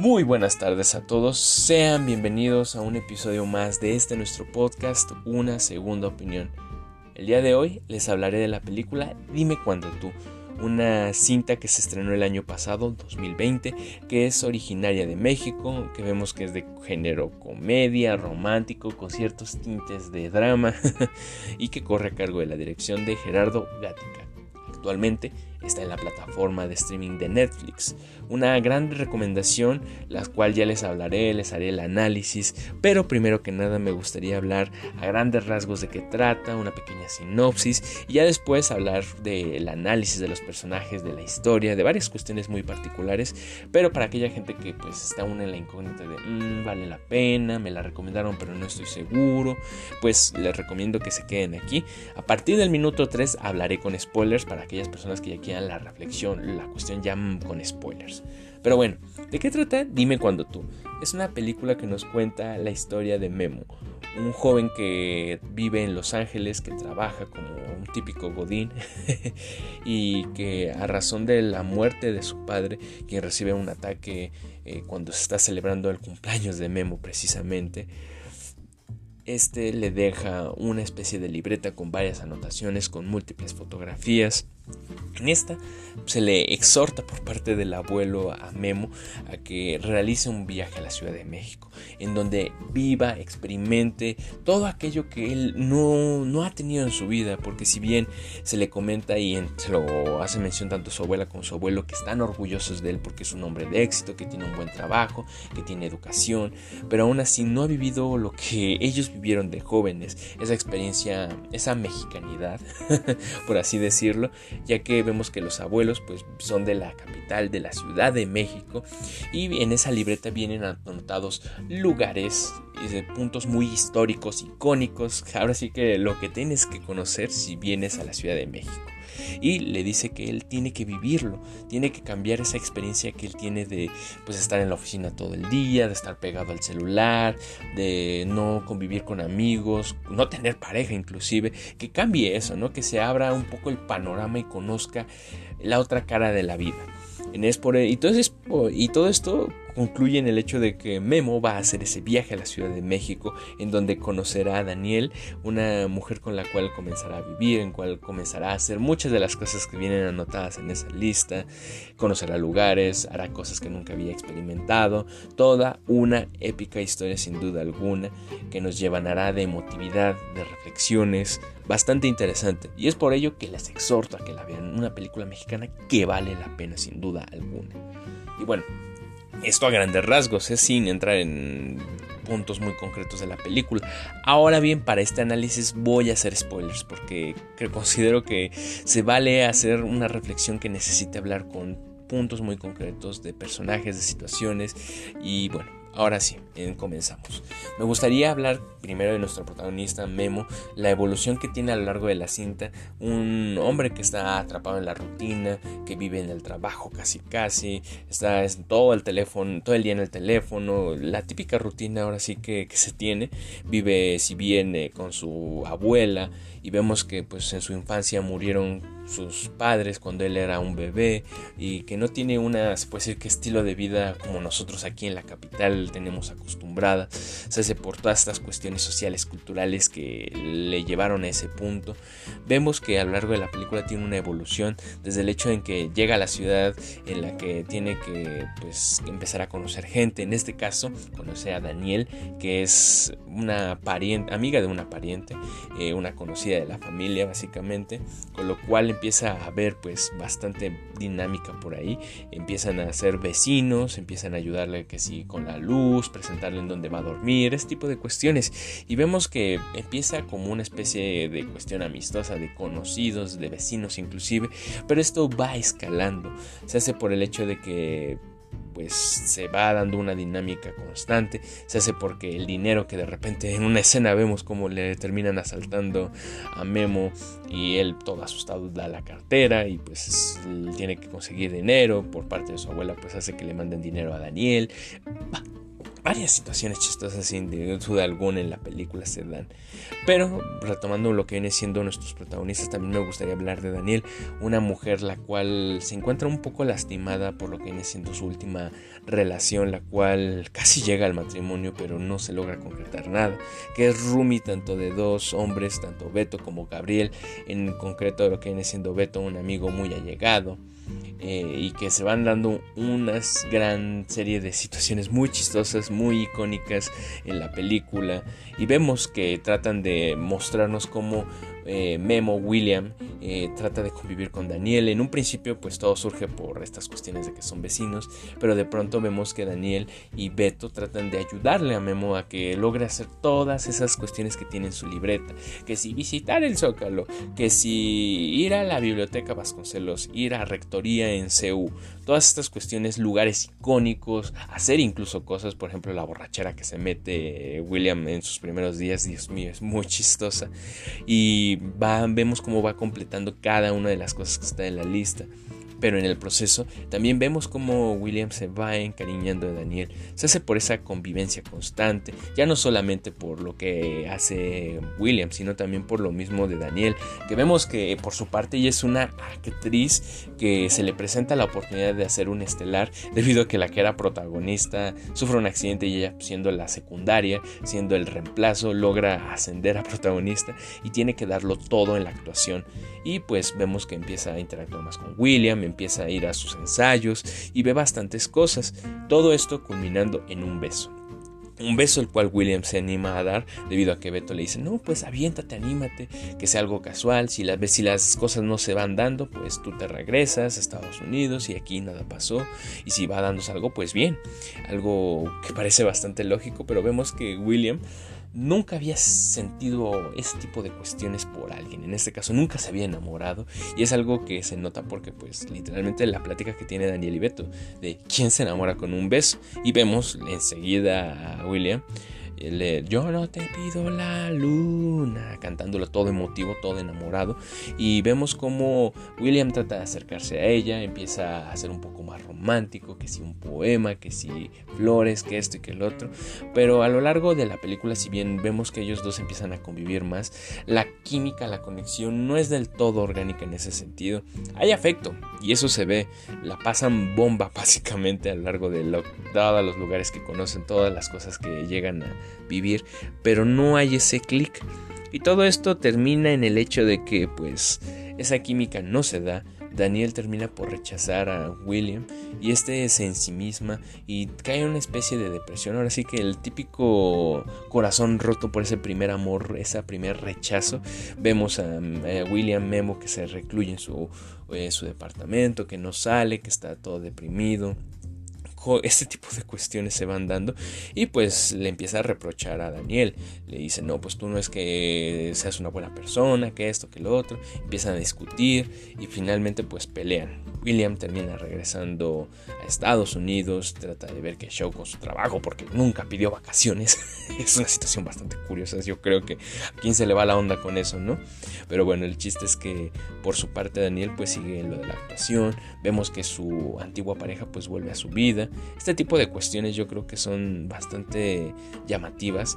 Muy buenas tardes a todos, sean bienvenidos a un episodio más de este nuestro podcast, Una Segunda Opinión. El día de hoy les hablaré de la película Dime cuando tú, una cinta que se estrenó el año pasado, 2020, que es originaria de México, que vemos que es de género comedia, romántico, con ciertos tintes de drama, y que corre a cargo de la dirección de Gerardo Gatica. Actualmente está en la plataforma de streaming de Netflix. Una gran recomendación, la cual ya les hablaré, les haré el análisis, pero primero que nada me gustaría hablar a grandes rasgos de qué trata, una pequeña sinopsis y ya después hablar del análisis de los personajes, de la historia, de varias cuestiones muy particulares, pero para aquella gente que pues está aún en la incógnita de mm, vale la pena, me la recomendaron pero no estoy seguro, pues les recomiendo que se queden aquí. A partir del minuto 3 hablaré con spoilers para aquellas personas que ya quieran la reflexión, la cuestión ya con spoilers. Pero bueno, ¿de qué trata? Dime cuando tú. Es una película que nos cuenta la historia de Memo, un joven que vive en Los Ángeles, que trabaja como un típico godín y que a razón de la muerte de su padre, quien recibe un ataque eh, cuando se está celebrando el cumpleaños de Memo precisamente, este le deja una especie de libreta con varias anotaciones, con múltiples fotografías en esta se le exhorta por parte del abuelo a Memo a que realice un viaje a la Ciudad de México, en donde viva, experimente todo aquello que él no, no ha tenido en su vida, porque si bien se le comenta y se lo hace mención tanto su abuela como su abuelo que están orgullosos de él porque es un hombre de éxito, que tiene un buen trabajo, que tiene educación, pero aún así no ha vivido lo que ellos vivieron de jóvenes, esa experiencia, esa mexicanidad, por así decirlo, ya que vemos que los abuelos pues son de la capital de la Ciudad de México y en esa libreta vienen anotados lugares y puntos muy históricos, icónicos, ahora sí que lo que tienes que conocer si vienes a la Ciudad de México y le dice que él tiene que vivirlo, tiene que cambiar esa experiencia que él tiene de pues estar en la oficina todo el día, de estar pegado al celular, de no convivir con amigos, no tener pareja inclusive, que cambie eso, ¿no? Que se abra un poco el panorama y conozca la otra cara de la vida. Y todo esto concluye en el hecho de que Memo va a hacer ese viaje a la Ciudad de México en donde conocerá a Daniel, una mujer con la cual comenzará a vivir, en cual comenzará a hacer muchas de las cosas que vienen anotadas en esa lista, conocerá lugares, hará cosas que nunca había experimentado, toda una épica historia sin duda alguna que nos llevará de emotividad, de reflexiones, bastante interesante. Y es por ello que les exhorto a que la vean, una película mexicana que vale la pena sin duda alguna. Y bueno, esto a grandes rasgos, es sin entrar en puntos muy concretos de la película. Ahora bien, para este análisis voy a hacer spoilers porque considero que se vale hacer una reflexión que necesite hablar con puntos muy concretos de personajes, de situaciones y bueno, Ahora sí, comenzamos. Me gustaría hablar primero de nuestro protagonista Memo, la evolución que tiene a lo largo de la cinta, un hombre que está atrapado en la rutina, que vive en el trabajo casi casi, está todo el teléfono, todo el día en el teléfono, la típica rutina ahora sí que, se tiene, vive si viene con su abuela y vemos que pues en su infancia murieron sus padres cuando él era un bebé y que no tiene una, se puede decir que estilo de vida como nosotros aquí en la capital tenemos acostumbrada, se hace por todas estas cuestiones sociales, culturales que le llevaron a ese punto. Vemos que a lo largo de la película tiene una evolución desde el hecho en que llega a la ciudad en la que tiene que pues empezar a conocer gente, en este caso conoce a Daniel que es una pariente, amiga de una pariente, eh, una conocida de la familia básicamente, con lo cual empieza a haber pues bastante dinámica por ahí, empiezan a ser vecinos, empiezan a ayudarle que sí con la luz, presentarle en dónde va a dormir, este tipo de cuestiones. Y vemos que empieza como una especie de cuestión amistosa de conocidos, de vecinos inclusive, pero esto va escalando, se hace por el hecho de que pues se va dando una dinámica constante, se hace porque el dinero que de repente en una escena vemos como le terminan asaltando a Memo y él todo asustado da la cartera y pues tiene que conseguir dinero por parte de su abuela pues hace que le manden dinero a Daniel varias situaciones chistosas sin duda alguna en la película se dan. Pero retomando lo que viene siendo nuestros protagonistas, también me gustaría hablar de Daniel, una mujer la cual se encuentra un poco lastimada por lo que viene siendo su última relación, la cual casi llega al matrimonio pero no se logra concretar nada, que es Rumi tanto de dos hombres, tanto Beto como Gabriel, en concreto lo que viene siendo Beto, un amigo muy allegado. Eh, y que se van dando una gran serie de situaciones muy chistosas, muy icónicas en la película. Y vemos que tratan de mostrarnos cómo eh, Memo William eh, trata de convivir con Daniel. En un principio pues todo surge por estas cuestiones de que son vecinos, pero de pronto vemos que Daniel y Beto tratan de ayudarle a Memo a que logre hacer todas esas cuestiones que tiene en su libreta, que si visitar el Zócalo, que si ir a la biblioteca Vasconcelos, ir a Rectoría en CEU, todas estas cuestiones, lugares icónicos, hacer incluso cosas, por ejemplo la borrachera que se mete William en sus primeros días, Dios mío, es muy chistosa. Y vemos cómo va completando cada una de las cosas que está en la lista. Pero en el proceso también vemos cómo William se va encariñando de Daniel. Se hace por esa convivencia constante, ya no solamente por lo que hace William, sino también por lo mismo de Daniel, que vemos que por su parte ella es una actriz que se le presenta la oportunidad de hacer un estelar debido a que la que era protagonista sufre un accidente y ella siendo la secundaria, siendo el reemplazo, logra ascender a protagonista y tiene que darlo todo en la actuación. Y pues vemos que empieza a interactuar más con William, empieza a ir a sus ensayos y ve bastantes cosas. Todo esto culminando en un beso. Un beso el cual William se anima a dar debido a que Beto le dice, no, pues aviéntate, anímate, que sea algo casual, si las, si las cosas no se van dando, pues tú te regresas a Estados Unidos y aquí nada pasó, y si va dándose algo, pues bien, algo que parece bastante lógico, pero vemos que William nunca había sentido ese tipo de cuestiones por alguien. En este caso nunca se había enamorado y es algo que se nota porque pues literalmente la plática que tiene Daniel y Beto de quién se enamora con un beso y vemos enseguida a William yo no te pido la luna, cantándolo todo emotivo, todo enamorado. Y vemos como William trata de acercarse a ella, empieza a ser un poco más romántico, que si un poema, que si flores, que esto y que el otro. Pero a lo largo de la película, si bien vemos que ellos dos empiezan a convivir más, la química, la conexión no es del todo orgánica en ese sentido. Hay afecto, y eso se ve, la pasan bomba básicamente a lo largo de todos los lugares que conocen, todas las cosas que llegan a vivir, pero no hay ese clic. Y todo esto termina en el hecho de que pues esa química no se da. Daniel termina por rechazar a William y este es en sí misma y cae en una especie de depresión. Ahora sí que el típico corazón roto por ese primer amor, ese primer rechazo. Vemos a, William Memo que se recluye en su, eh, su departamento, que no sale, que está todo deprimido este tipo de cuestiones se van dando y pues le empieza a reprochar a Daniel. Le dice, no, pues tú no es que seas una buena persona, que esto, que lo otro. Empiezan a discutir y finalmente pues pelean. William termina regresando a Estados Unidos, trata de ver qué show con su trabajo porque nunca pidió vacaciones. es una situación bastante curiosa, yo creo que a quién se le va la onda con eso, ¿no? Pero bueno, el chiste es que por su parte Daniel pues sigue lo de la actuación, vemos que su antigua pareja pues vuelve a su vida. Este tipo de cuestiones yo creo que son bastante llamativas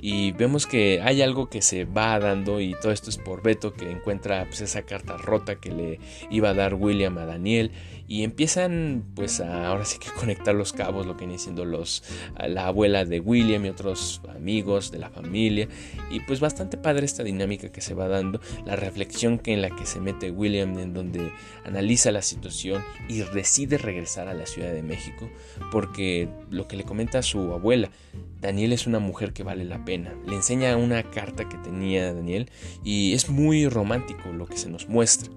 y vemos que hay algo que se va dando y todo esto es por Beto que encuentra pues, esa carta rota que le iba a dar William a Daniel y empiezan pues a, ahora sí que conectar los cabos lo que viene siendo los la abuela de William y otros amigos de la familia y pues bastante padre esta dinámica que se va dando la reflexión que en la que se mete William en donde analiza la situación y decide regresar a la Ciudad de México porque lo que le comenta a su abuela Daniel es una mujer que vale la pena. Le enseña una carta que tenía Daniel y es muy romántico lo que se nos muestra.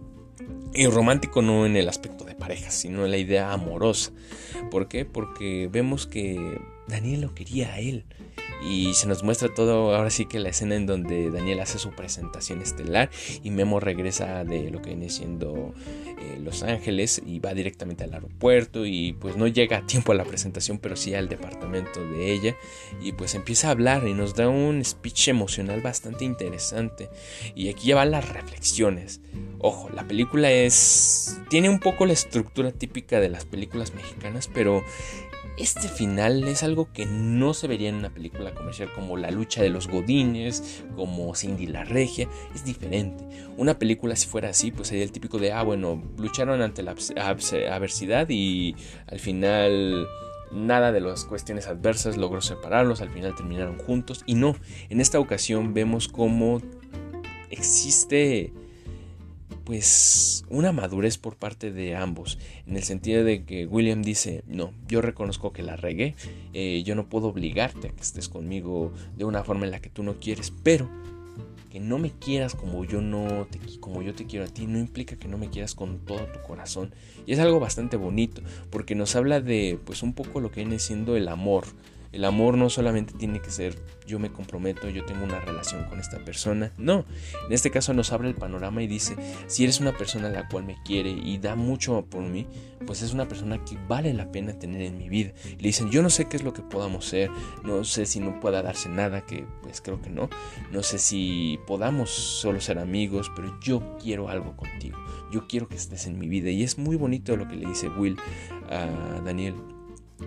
Y romántico no en el aspecto de pareja, sino en la idea amorosa. ¿Por qué? Porque vemos que Daniel lo quería a él. Y se nos muestra todo, ahora sí que la escena en donde Daniel hace su presentación estelar y Memo regresa de lo que viene siendo eh, Los Ángeles y va directamente al aeropuerto y pues no llega a tiempo a la presentación, pero sí al departamento de ella y pues empieza a hablar y nos da un speech emocional bastante interesante. Y aquí ya van las reflexiones. Ojo, la película es... tiene un poco la estructura típica de las películas mexicanas, pero este final es algo que no se vería en una película comercial como La lucha de los godines, como Cindy la regia, es diferente. Una película si fuera así, pues sería el típico de, ah, bueno, lucharon ante la adversidad y al final nada de las cuestiones adversas logró separarlos, al final terminaron juntos y no, en esta ocasión vemos cómo existe pues una madurez por parte de ambos, en el sentido de que William dice, no, yo reconozco que la regué, eh, yo no puedo obligarte a que estés conmigo de una forma en la que tú no quieres, pero que no me quieras como yo no te, como yo te quiero a ti no implica que no me quieras con todo tu corazón y es algo bastante bonito porque nos habla de pues un poco lo que viene siendo el amor el amor no solamente tiene que ser yo me comprometo, yo tengo una relación con esta persona. No, en este caso nos abre el panorama y dice, si eres una persona la cual me quiere y da mucho por mí, pues es una persona que vale la pena tener en mi vida. Le dicen, yo no sé qué es lo que podamos ser, no sé si no pueda darse nada, que pues creo que no. No sé si podamos solo ser amigos, pero yo quiero algo contigo. Yo quiero que estés en mi vida. Y es muy bonito lo que le dice Will a Daniel.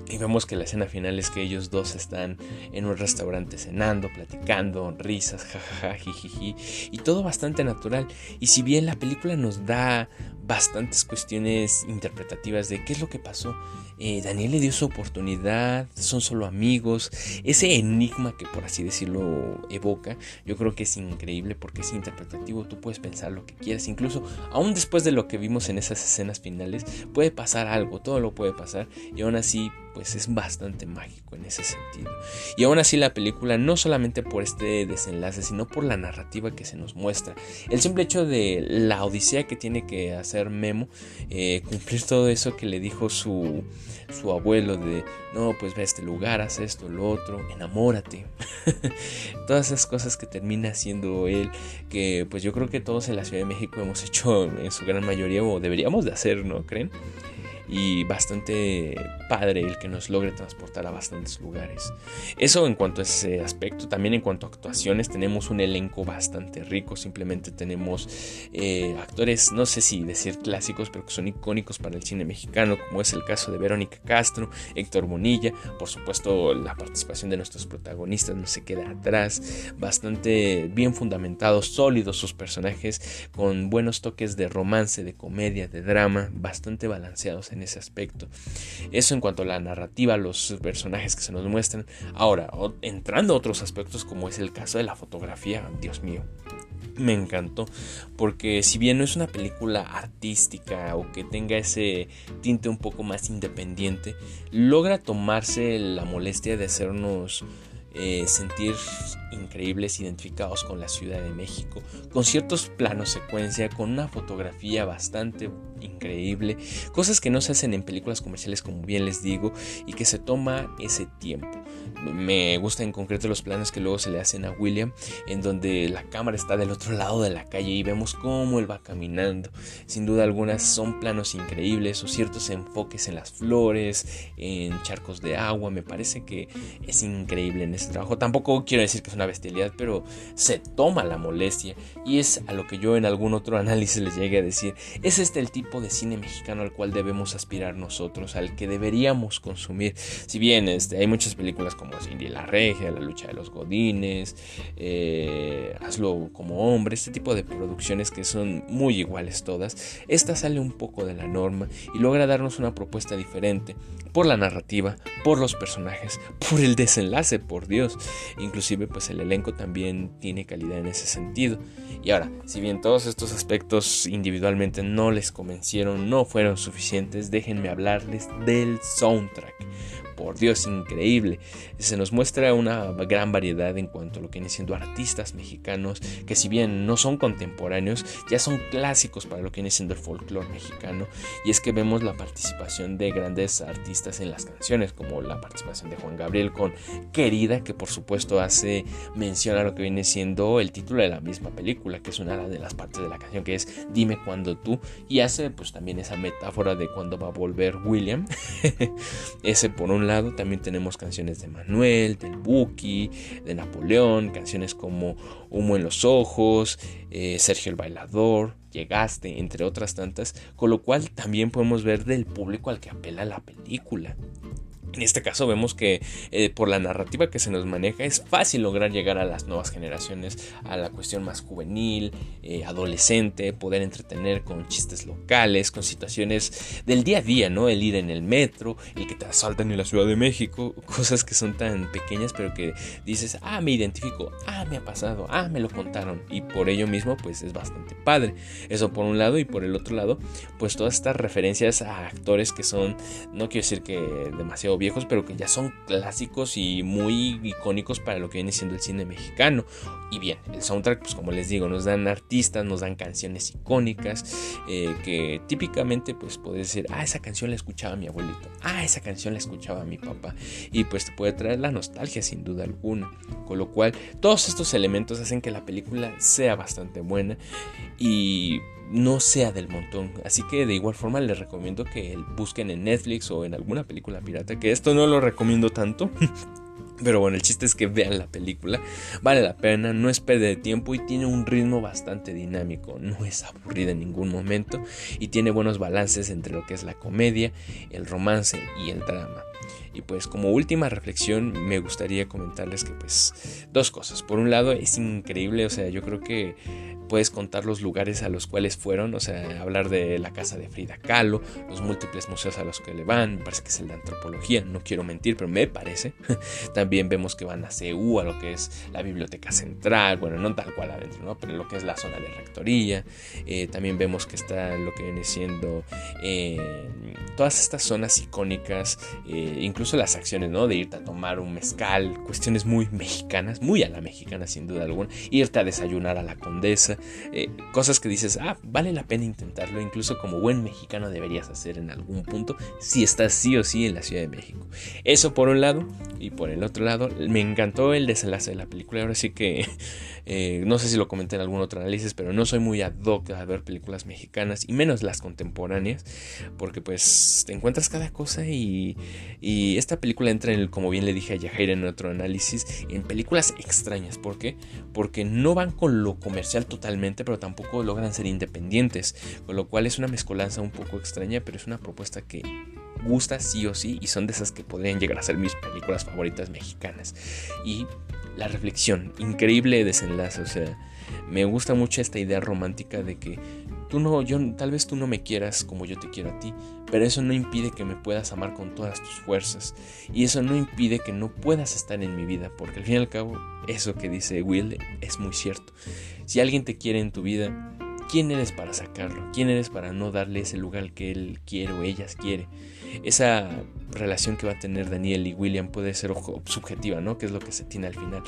Y vemos que la escena final es que ellos dos están en un restaurante cenando, platicando, risas, jajaja, jijiji, y todo bastante natural. Y si bien la película nos da bastantes cuestiones interpretativas de qué es lo que pasó, eh, Daniel le dio su oportunidad, son solo amigos, ese enigma que por así decirlo evoca, yo creo que es increíble porque es interpretativo, tú puedes pensar lo que quieras, incluso aún después de lo que vimos en esas escenas finales, puede pasar algo, todo lo puede pasar, y aún así pues es bastante mágico en ese sentido. Y aún así la película, no solamente por este desenlace, sino por la narrativa que se nos muestra. El simple hecho de la odisea que tiene que hacer Memo, eh, cumplir todo eso que le dijo su, su abuelo de, no, pues ve a este lugar, haz esto, lo otro, enamórate. Todas esas cosas que termina haciendo él, que pues yo creo que todos en la Ciudad de México hemos hecho en su gran mayoría o deberíamos de hacer, ¿no creen? Y bastante padre el que nos logre transportar a bastantes lugares. Eso en cuanto a ese aspecto, también en cuanto a actuaciones tenemos un elenco bastante rico, simplemente tenemos eh, actores, no sé si decir clásicos, pero que son icónicos para el cine mexicano, como es el caso de Verónica Castro, Héctor Bonilla, por supuesto la participación de nuestros protagonistas no se queda atrás, bastante bien fundamentados, sólidos sus personajes, con buenos toques de romance, de comedia, de drama, bastante balanceados en ese aspecto. Eso en cuanto a la narrativa, los personajes que se nos muestran. Ahora, entrando a otros aspectos como es el caso de la fotografía, Dios mío, me encantó porque si bien no es una película artística o que tenga ese tinte un poco más independiente, logra tomarse la molestia de hacernos eh, sentir increíbles identificados con la Ciudad de México, con ciertos planos secuencia, con una fotografía bastante increíble, cosas que no se hacen en películas comerciales como bien les digo y que se toma ese tiempo. Me gustan en concreto los planos que luego se le hacen a William, en donde la cámara está del otro lado de la calle y vemos cómo él va caminando. Sin duda algunas son planos increíbles o ciertos enfoques en las flores, en charcos de agua. Me parece que es increíble en ese trabajo. Tampoco quiero decir que es una bestialidad, pero se toma la molestia y es a lo que yo en algún otro análisis les llegué a decir. Es este el tipo de cine mexicano al cual debemos aspirar nosotros, al que deberíamos consumir. Si bien este, hay muchas películas como Cindy la Regia, La lucha de los Godines, eh, Hazlo como hombre, este tipo de producciones que son muy iguales todas, esta sale un poco de la norma y logra darnos una propuesta diferente por la narrativa, por los personajes, por el desenlace, por Dios. Inclusive pues el elenco también tiene calidad en ese sentido. Y ahora, si bien todos estos aspectos individualmente no les convencieron, no fueron suficientes, déjenme hablarles del soundtrack por Dios, increíble. Se nos muestra una gran variedad en cuanto a lo que vienen siendo artistas mexicanos, que si bien no son contemporáneos, ya son clásicos para lo que viene siendo el folclore mexicano. Y es que vemos la participación de grandes artistas en las canciones, como la participación de Juan Gabriel con Querida, que por supuesto hace mención a lo que viene siendo el título de la misma película, que es una de las partes de la canción que es Dime cuando tú, y hace pues también esa metáfora de cuando va a volver William. Ese por un lado también tenemos canciones de Manuel, del Buki, de Napoleón, canciones como Humo en los Ojos, eh, Sergio el Bailador, Llegaste, entre otras tantas, con lo cual también podemos ver del público al que apela la película. En este caso vemos que eh, por la narrativa que se nos maneja es fácil lograr llegar a las nuevas generaciones, a la cuestión más juvenil, eh, adolescente, poder entretener con chistes locales, con situaciones del día a día, ¿no? El ir en el metro, el que te asaltan en la Ciudad de México, cosas que son tan pequeñas pero que dices, ah, me identifico, ah, me ha pasado, ah, me lo contaron y por ello mismo pues es bastante padre. Eso por un lado y por el otro lado pues todas estas referencias a actores que son, no quiero decir que demasiado viejos, pero que ya son clásicos y muy icónicos para lo que viene siendo el cine mexicano. Y bien, el soundtrack, pues como les digo, nos dan artistas, nos dan canciones icónicas eh, que típicamente pues puedes decir, ah, esa canción la escuchaba mi abuelito, ah, esa canción la escuchaba mi papá. Y pues te puede traer la nostalgia sin duda alguna. Con lo cual, todos estos elementos hacen que la película sea bastante buena y no sea del montón. Así que de igual forma les recomiendo que busquen en Netflix o en alguna película pirata, que esto no lo recomiendo tanto. Pero bueno, el chiste es que vean la película, vale la pena, no es pérdida de tiempo y tiene un ritmo bastante dinámico, no es aburrida en ningún momento y tiene buenos balances entre lo que es la comedia, el romance y el drama. Y pues como última reflexión me gustaría comentarles que pues dos cosas. Por un lado es increíble, o sea, yo creo que puedes contar los lugares a los cuales fueron, o sea, hablar de la casa de Frida Kahlo, los múltiples museos a los que le van, parece que es el de antropología, no quiero mentir, pero me parece. También vemos que van a CEU, a lo que es la biblioteca central, bueno, no tal cual adentro, ¿no? pero lo que es la zona de rectoría. Eh, también vemos que está lo que viene siendo eh, todas estas zonas icónicas, eh, incluso las acciones, ¿no? De irte a tomar un mezcal, cuestiones muy mexicanas, muy a la mexicana sin duda alguna, irte a desayunar a la condesa eh, cosas que dices, ah, vale la pena intentarlo, incluso como buen mexicano deberías hacer en algún punto si estás sí o sí en la Ciudad de México. Eso por un lado, y por el otro lado, me encantó el desenlace de la película, ahora sí que eh, no sé si lo comenté en algún otro análisis, pero no soy muy ad hoc a ver películas mexicanas y menos las contemporáneas, porque pues te encuentras cada cosa y, y esta película entra en el, como bien le dije a Yajaira en otro análisis, en películas extrañas. ¿Por qué? Porque no van con lo comercial totalmente, pero tampoco logran ser independientes, con lo cual es una mezcolanza un poco extraña, pero es una propuesta que gusta sí o sí y son de esas que podrían llegar a ser mis películas favoritas mexicanas. Y la reflexión, increíble desenlace, o sea, me gusta mucho esta idea romántica de que tú no, yo, tal vez tú no me quieras como yo te quiero a ti, pero eso no impide que me puedas amar con todas tus fuerzas y eso no impide que no puedas estar en mi vida, porque al fin y al cabo, eso que dice Will es muy cierto. Si alguien te quiere en tu vida, ¿quién eres para sacarlo? ¿Quién eres para no darle ese lugar que él quiere o ellas quiere? Esa relación que va a tener Daniel y William puede ser subjetiva, ¿no? Que es lo que se tiene al final.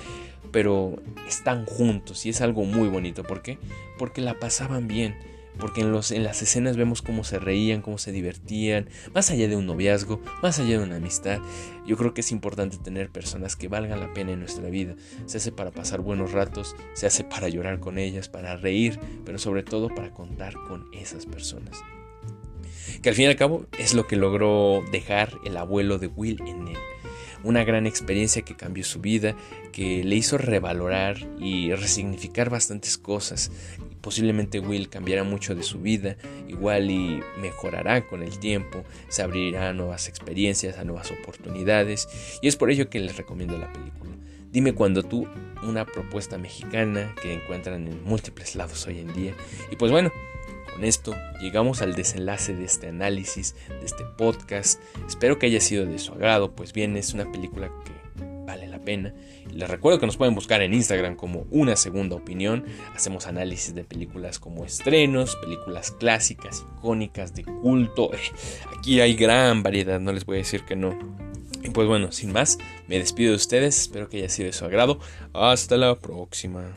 Pero están juntos y es algo muy bonito. ¿Por qué? Porque la pasaban bien porque en, los, en las escenas vemos cómo se reían, cómo se divertían, más allá de un noviazgo, más allá de una amistad. Yo creo que es importante tener personas que valgan la pena en nuestra vida. Se hace para pasar buenos ratos, se hace para llorar con ellas, para reír, pero sobre todo para contar con esas personas. Que al fin y al cabo es lo que logró dejar el abuelo de Will en él una gran experiencia que cambió su vida, que le hizo revalorar y resignificar bastantes cosas, Posiblemente Will cambiará mucho de su vida, igual y mejorará con el tiempo, se abrirá a nuevas experiencias, a nuevas oportunidades, y es por ello que les recomiendo la película. Dime cuando tú, una propuesta mexicana que encuentran en múltiples lados hoy en día. Y pues bueno, con esto llegamos al desenlace de este análisis, de este podcast. Espero que haya sido de su agrado, pues bien, es una película que vale la pena les recuerdo que nos pueden buscar en Instagram como una segunda opinión. Hacemos análisis de películas como estrenos, películas clásicas, icónicas, de culto. Aquí hay gran variedad, no les voy a decir que no. Y pues bueno, sin más, me despido de ustedes. Espero que haya sido de su agrado. Hasta la próxima.